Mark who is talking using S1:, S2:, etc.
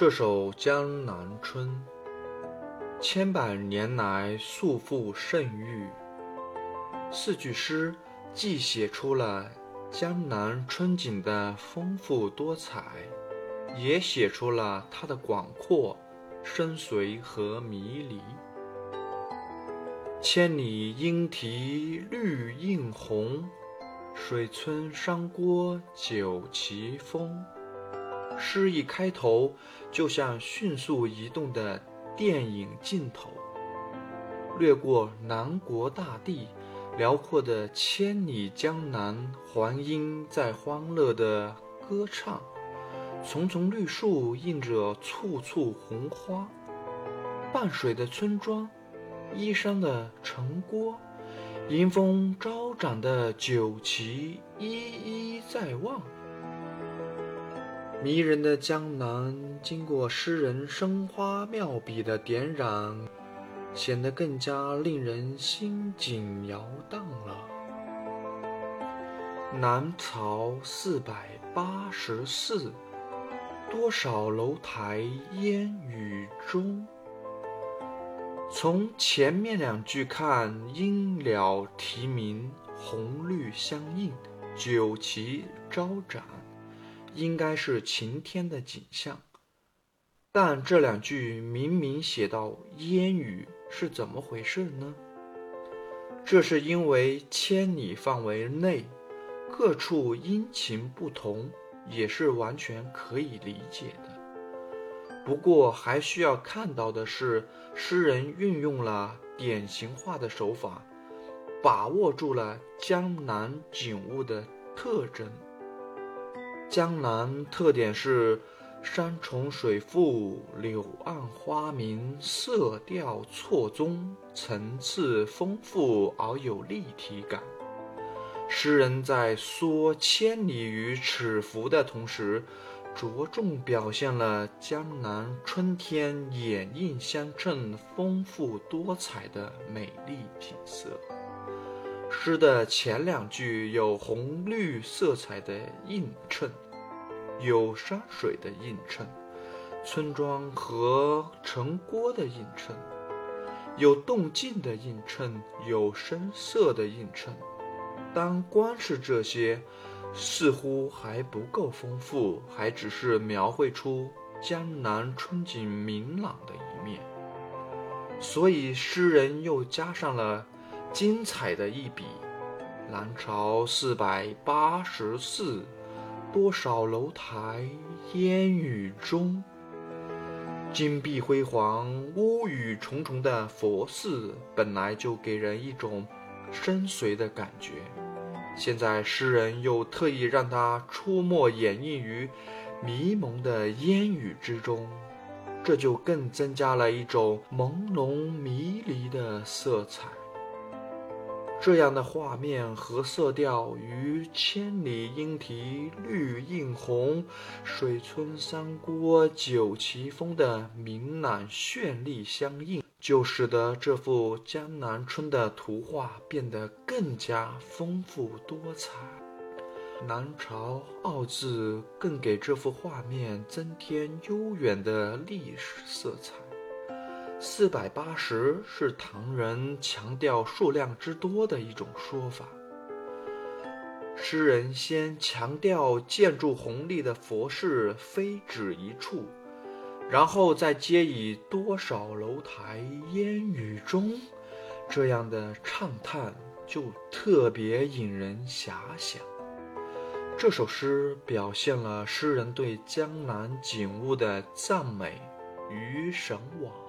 S1: 这首《江南春》，千百年来素负盛誉。四句诗既写出了江南春景的丰富多彩，也写出了它的广阔、深邃和迷离。千里莺啼绿映红，水村山郭酒旗风。诗一开头，就像迅速移动的电影镜头，掠过南国大地，辽阔的千里江南，黄莺在欢乐地歌唱，丛丛绿树映着簇簇红花，傍水的村庄，依山的城郭，迎风招展的酒旗，一一在望。迷人的江南，经过诗人生花妙笔的点染，显得更加令人心景摇荡了。南朝四百八十寺，多少楼台烟雨中。从前面两句看，莺鸟啼鸣，红绿相映，酒旗招展。应该是晴天的景象，但这两句明明写到烟雨，是怎么回事呢？这是因为千里范围内各处阴晴不同，也是完全可以理解的。不过还需要看到的是，诗人运用了典型化的手法，把握住了江南景物的特征。江南特点是山重水复、柳暗花明，色调错综，层次丰富而有立体感。诗人在说千里于尺幅的同时，着重表现了江南春天掩映相衬、丰富多彩的美丽景色。诗的前两句有红绿色彩的映衬，有山水的映衬，村庄和城郭的映衬，有动静的映衬，有声色的映衬。但光是这些，似乎还不够丰富，还只是描绘出江南春景明朗的一面。所以诗人又加上了。精彩的一笔，南朝四百八十寺，多少楼台烟雨中。金碧辉煌、屋宇重重的佛寺，本来就给人一种深邃的感觉。现在诗人又特意让它出没演绎于迷蒙的烟雨之中，这就更增加了一种朦胧迷离的色彩。这样的画面和色调与“千里莺啼绿映红，水村山郭酒旗风”的明朗绚丽相应，就使得这幅江南春的图画变得更加丰富多彩。南朝二字更给这幅画面增添悠远的历史色彩。四百八十是唐人强调数量之多的一种说法。诗人先强调建筑宏丽的佛寺非止一处，然后再接以多少楼台烟雨中这样的畅叹，就特别引人遐想。这首诗表现了诗人对江南景物的赞美与神往。